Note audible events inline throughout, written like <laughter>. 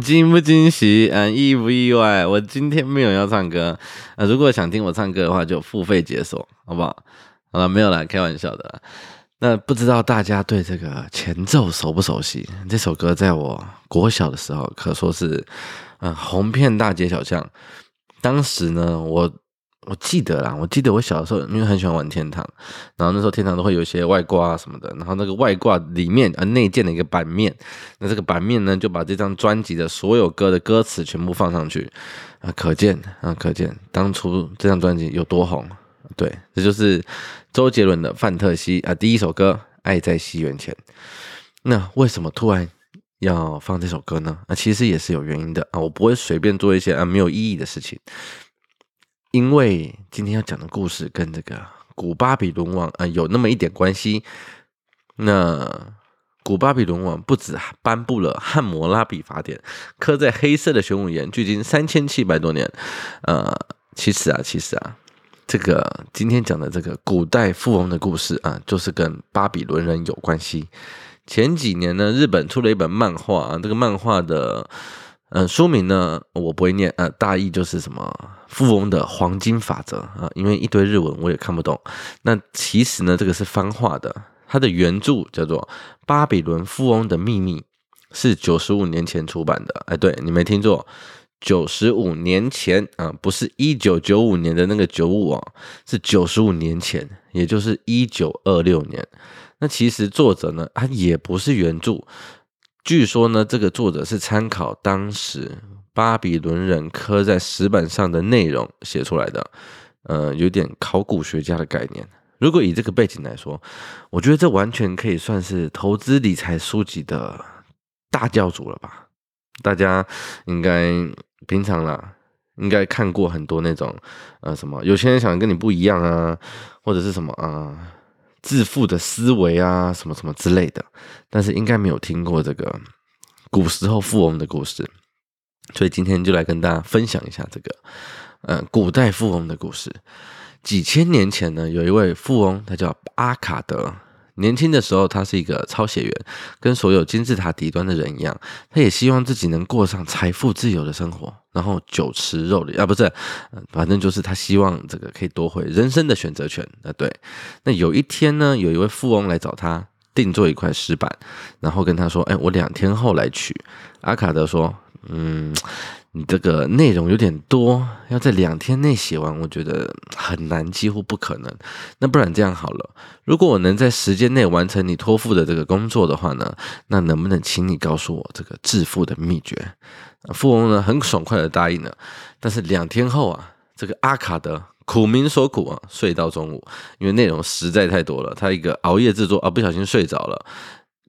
惊不惊喜？嗯，意不意外？我今天没有要唱歌。呃，如果想听我唱歌的话，就付费解锁，好不好？好了，没有啦，开玩笑的。那不知道大家对这个前奏熟不熟悉？这首歌在我国小的时候可说是，嗯，红遍大街小巷。当时呢，我。我记得啦，我记得我小的时候，因为很喜欢玩天堂，然后那时候天堂都会有一些外挂啊什么的，然后那个外挂里面啊内建的一个版面，那这个版面呢就把这张专辑的所有歌的歌词全部放上去啊，可见啊可见当初这张专辑有多红。对，这就是周杰伦的《范特西》啊，第一首歌《爱在西元前》。那为什么突然要放这首歌呢？啊，其实也是有原因的啊，我不会随便做一些啊没有意义的事情。因为今天要讲的故事跟这个古巴比伦王啊有那么一点关系。那古巴比伦王不止颁布了《汉谟拉比法典》，刻在黑色的玄武岩，距今三千七百多年。呃，其实啊，其实啊，这个今天讲的这个古代富翁的故事啊，就是跟巴比伦人有关系。前几年呢，日本出了一本漫画啊，这个漫画的。嗯，书名呢我不会念，呃，大意就是什么富翁的黄金法则啊，因为一堆日文我也看不懂。那其实呢，这个是翻画的，它的原著叫做《巴比伦富翁的秘密》，是九十五年前出版的。哎，对，你没听错，九十五年前啊，不是一九九五年的那个九五啊，是九十五年前，也就是一九二六年。那其实作者呢，他也不是原著。据说呢，这个作者是参考当时巴比伦人刻在石板上的内容写出来的，呃，有点考古学家的概念。如果以这个背景来说，我觉得这完全可以算是投资理财书籍的大教主了吧？大家应该平常啦，应该看过很多那种，呃，什么有钱人想跟你不一样啊，或者是什么啊。致富的思维啊，什么什么之类的，但是应该没有听过这个古时候富翁的故事，所以今天就来跟大家分享一下这个，呃，古代富翁的故事。几千年前呢，有一位富翁，他叫阿卡德。年轻的时候，他是一个抄写员，跟所有金字塔底端的人一样，他也希望自己能过上财富自由的生活，然后酒池肉林 <laughs> 啊，不是，反正就是他希望这个可以夺回人生的选择权啊。对，那有一天呢，有一位富翁来找他定做一块石板，然后跟他说：“哎，我两天后来取。”阿卡德说：“嗯。”你这个内容有点多，要在两天内写完，我觉得很难，几乎不可能。那不然这样好了，如果我能在时间内完成你托付的这个工作的话呢，那能不能请你告诉我这个致富的秘诀？富翁呢很爽快的答应了。但是两天后啊，这个阿卡德苦民所苦啊，睡到中午，因为内容实在太多了，他一个熬夜制作啊，不小心睡着了，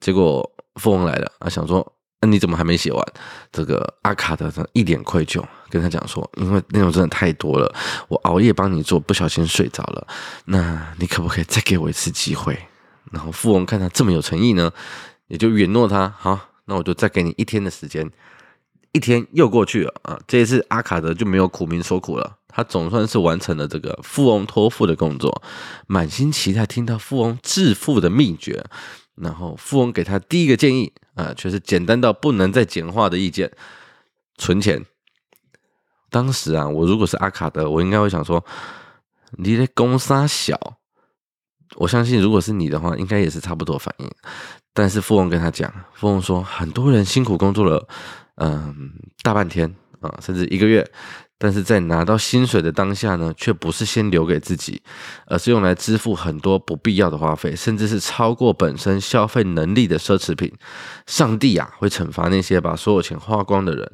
结果富翁来了啊，想说。那你怎么还没写完？这个阿卡德一脸愧疚，跟他讲说：“因为内容真的太多了，我熬夜帮你做，不小心睡着了。那你可不可以再给我一次机会？”然后富翁看他这么有诚意呢，也就允诺他：“好，那我就再给你一天的时间。”一天又过去了啊，这一次阿卡德就没有苦民所苦了，他总算是完成了这个富翁托付的工作，满心期待听到富翁致富的秘诀。然后富翁给他第一个建议啊，却是简单到不能再简化的意见：存钱。当时啊，我如果是阿卡德，我应该会想说：“你的公杀小。”我相信，如果是你的话，应该也是差不多反应。但是富翁跟他讲，富翁说：“很多人辛苦工作了，嗯，大半天啊，甚至一个月。”但是在拿到薪水的当下呢，却不是先留给自己，而是用来支付很多不必要的花费，甚至是超过本身消费能力的奢侈品。上帝啊，会惩罚那些把所有钱花光的人。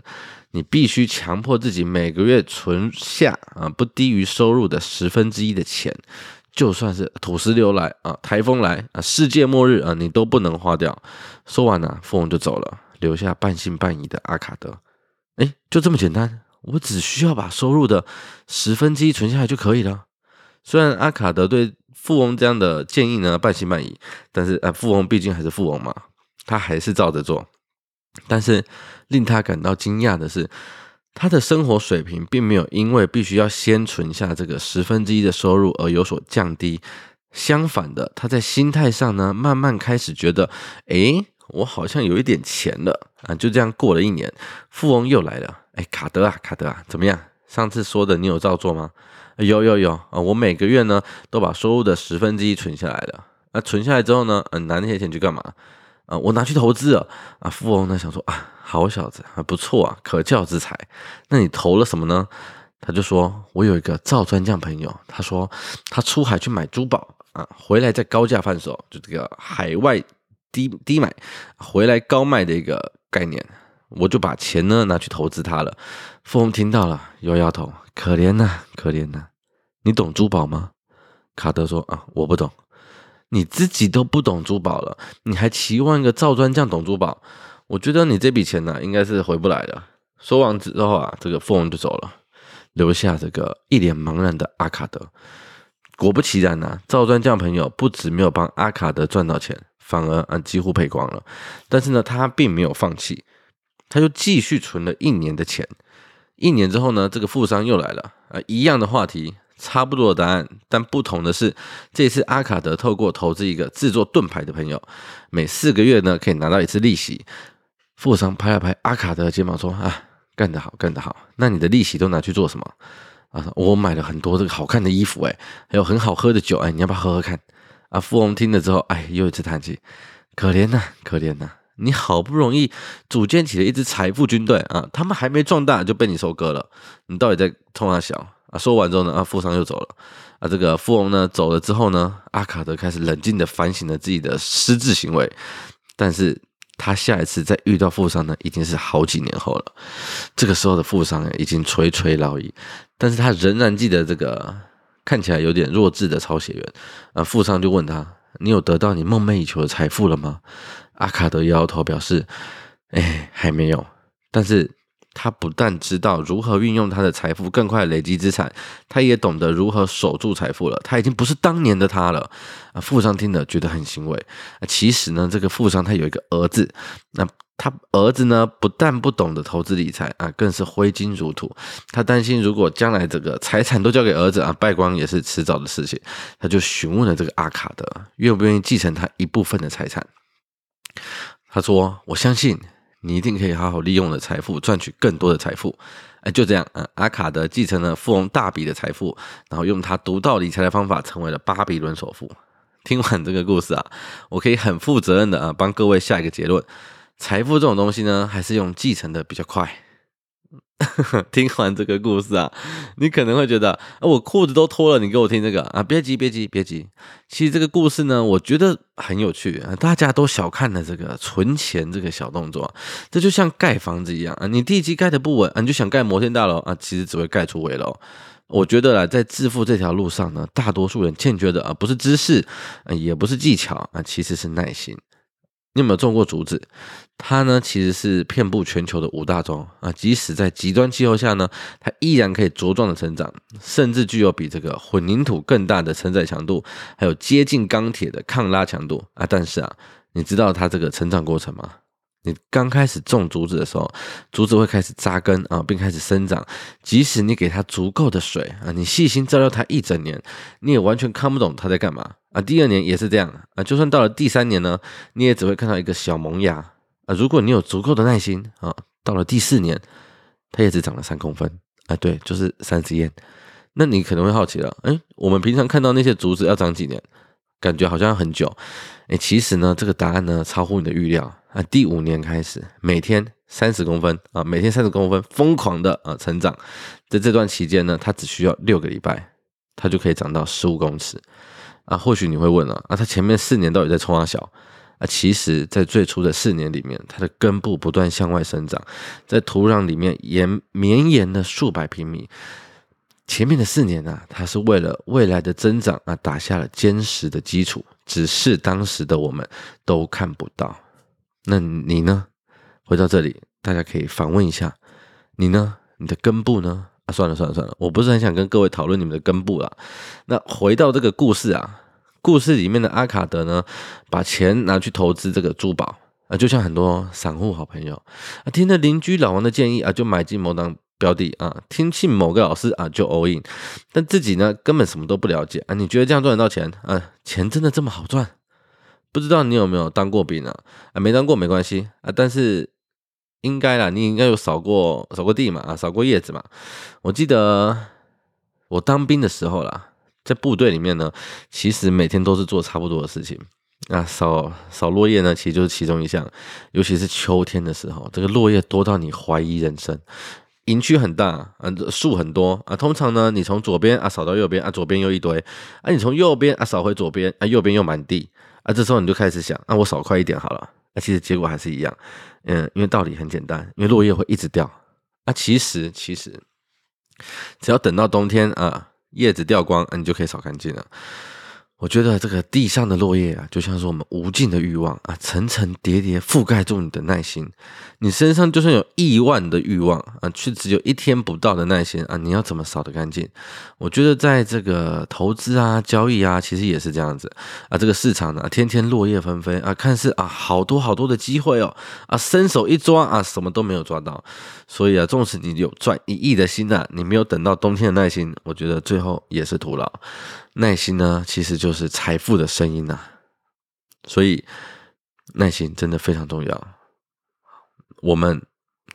你必须强迫自己每个月存下啊，不低于收入的十分之一的钱，就算是土石流来啊，台风来啊，世界末日啊，你都不能花掉。说完呢，富翁就走了，留下半信半疑的阿卡德。诶，就这么简单。我只需要把收入的十分之一存下来就可以了。虽然阿卡德对富翁这样的建议呢半信半疑，但是呃，富翁毕竟还是富翁嘛，他还是照着做。但是令他感到惊讶的是，他的生活水平并没有因为必须要先存下这个十分之一的收入而有所降低。相反的，他在心态上呢，慢慢开始觉得，诶，我好像有一点钱了啊。就这样过了一年，富翁又来了，哎，卡德啊，卡德啊，怎么样？上次说的你有照做吗？有有有啊，我每个月呢都把收入的十分之一存下来了。那存下来之后呢，嗯，拿那些钱去干嘛？啊，我拿去投资了。啊，富翁呢想说啊，好小子啊，不错啊，可教之才。那你投了什么呢？他就说，我有一个造砖匠朋友，他说他出海去买珠宝啊，回来再高价贩售，就这个海外低低买，回来高卖的一个概念。我就把钱呢拿去投资他了。富翁听到了，摇摇头，可怜呐，可怜呐。你懂珠宝吗？卡德说啊，我不懂。你自己都不懂珠宝了，你还期望一个造砖匠懂珠宝？我觉得你这笔钱呢，应该是回不来的。说完之后啊，这个富翁就走了。留下这个一脸茫然的阿卡德。果不其然呐，造砖匠朋友不止没有帮阿卡德赚到钱，反而啊几乎赔光了。但是呢，他并没有放弃，他就继续存了一年的钱。一年之后呢，这个富商又来了啊，一样的话题，差不多的答案，但不同的是，这次阿卡德透过投资一个制作盾牌的朋友，每四个月呢可以拿到一次利息。富商拍了拍阿卡德的肩膀说：“啊。”干得好，干得好！那你的利息都拿去做什么啊？我买了很多这个好看的衣服，哎，还有很好喝的酒，哎，你要不要喝喝看？啊，富翁听了之后，哎，又一次叹气，可怜呐，可怜呐！你好不容易组建起了一支财富军队啊，他们还没壮大就被你收割了，你到底在冲啥小啊？说完之后呢，啊，富商又走了，啊，这个富翁呢走了之后呢，阿卡德开始冷静地反省了自己的失智行为，但是。他下一次再遇到富商呢，已经是好几年后了。这个时候的富商已经垂垂老矣，但是他仍然记得这个看起来有点弱智的抄写员。啊，富商就问他：“你有得到你梦寐以求的财富了吗？”阿卡德摇摇头表示：“哎，还没有。”但是。他不但知道如何运用他的财富更快累积资产，他也懂得如何守住财富了。他已经不是当年的他了。啊，富商听了觉得很欣慰。其实呢，这个富商他有一个儿子，那他儿子呢不但不懂得投资理财啊，更是挥金如土。他担心如果将来这个财产都交给儿子啊，败光也是迟早的事情。他就询问了这个阿卡德，愿不愿意继承他一部分的财产。他说：“我相信。”你一定可以好好利用了财富，赚取更多的财富。哎，就这样，啊，阿卡德继承了富翁大笔的财富，然后用他独到理财的方法，成为了巴比伦首富。听完这个故事啊，我可以很负责任的啊，帮各位下一个结论：财富这种东西呢，还是用继承的比较快。<laughs> 听完这个故事啊，你可能会觉得，啊，我裤子都脱了，你给我听这个啊？别急，别急，别急。其实这个故事呢，我觉得很有趣啊。大家都小看了这个存钱这个小动作，这就像盖房子一样啊。你地基盖得不稳啊，你就想盖摩天大楼啊，其实只会盖出危楼。我觉得啦，在致富这条路上呢，大多数人欠缺的啊，不是知识，啊也不是技巧啊，其实是耐心。你有没有种过竹子？它呢，其实是遍布全球的五大洲啊。即使在极端气候下呢，它依然可以茁壮的成长，甚至具有比这个混凝土更大的承载强度，还有接近钢铁的抗拉强度啊。但是啊，你知道它这个成长过程吗？你刚开始种竹子的时候，竹子会开始扎根啊，并开始生长。即使你给它足够的水啊，你细心照料它一整年，你也完全看不懂它在干嘛啊。第二年也是这样啊，就算到了第三年呢，你也只会看到一个小萌芽啊。如果你有足够的耐心啊，到了第四年，它也只长了三公分啊，对，就是三十页。那你可能会好奇了，诶，我们平常看到那些竹子要长几年？感觉好像很久，诶，其实呢，这个答案呢超乎你的预料啊！第五年开始，每天三十公分啊，每天三十公分，疯狂的啊成长。在这段期间呢，它只需要六个礼拜，它就可以长到十五公尺啊！或许你会问了啊，它前面四年到底在冲啊小啊？其实，在最初的四年里面，它的根部不断向外生长，在土壤里面延绵延了数百平米。前面的四年啊，它是为了未来的增长啊，打下了坚实的基础，只是当时的我们都看不到。那你呢？回到这里，大家可以反问一下，你呢？你的根部呢？啊，算了算了算了，我不是很想跟各位讨论你们的根部啦。那回到这个故事啊，故事里面的阿卡德呢，把钱拿去投资这个珠宝啊，就像很多散户好朋友啊，听了邻居老王的建议啊，就买进某档。标的啊，听信某个老师啊就 all in，但自己呢根本什么都不了解啊。你觉得这样赚得到钱啊？钱真的这么好赚？不知道你有没有当过兵啊？啊，没当过没关系啊，但是应该啦，你应该有扫过扫过地嘛，啊，扫过叶子嘛。我记得我当兵的时候啦，在部队里面呢，其实每天都是做差不多的事情。啊，扫扫落叶呢，其实就是其中一项，尤其是秋天的时候，这个落叶多到你怀疑人生。营区很大，啊，树很多啊。通常呢，你从左边啊扫到右边啊，左边又一堆啊，你从右边啊扫回左边啊，右边又满地啊。这时候你就开始想，啊，我扫快一点好了。啊，其实结果还是一样，嗯，因为道理很简单，因为落叶会一直掉。啊，其实其实只要等到冬天啊，叶子掉光，啊，你就可以扫干净了。我觉得这个地上的落叶啊，就像是我们无尽的欲望啊，层层叠叠覆盖住你的耐心。你身上就算有亿万的欲望啊，却只有一天不到的耐心啊，你要怎么扫得干净？我觉得在这个投资啊、交易啊，其实也是这样子啊。这个市场呢，天天落叶纷飞啊，看似啊好多好多的机会哦啊，伸手一抓啊，什么都没有抓到。所以啊，纵使你有赚一亿的心啊，你没有等到冬天的耐心，我觉得最后也是徒劳。耐心呢，其实就是财富的声音呐、所以耐心真的非常重要。我们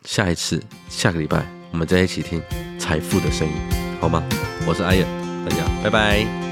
下一次下个礼拜，我们再一起听财富的声音，好吗？我是阿燕大家拜拜。